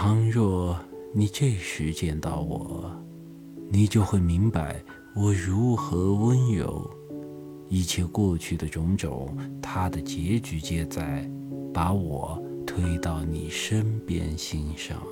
倘若你这时见到我，你就会明白我如何温柔，一切过去的种种，它的结局皆在把我推到你身边欣赏。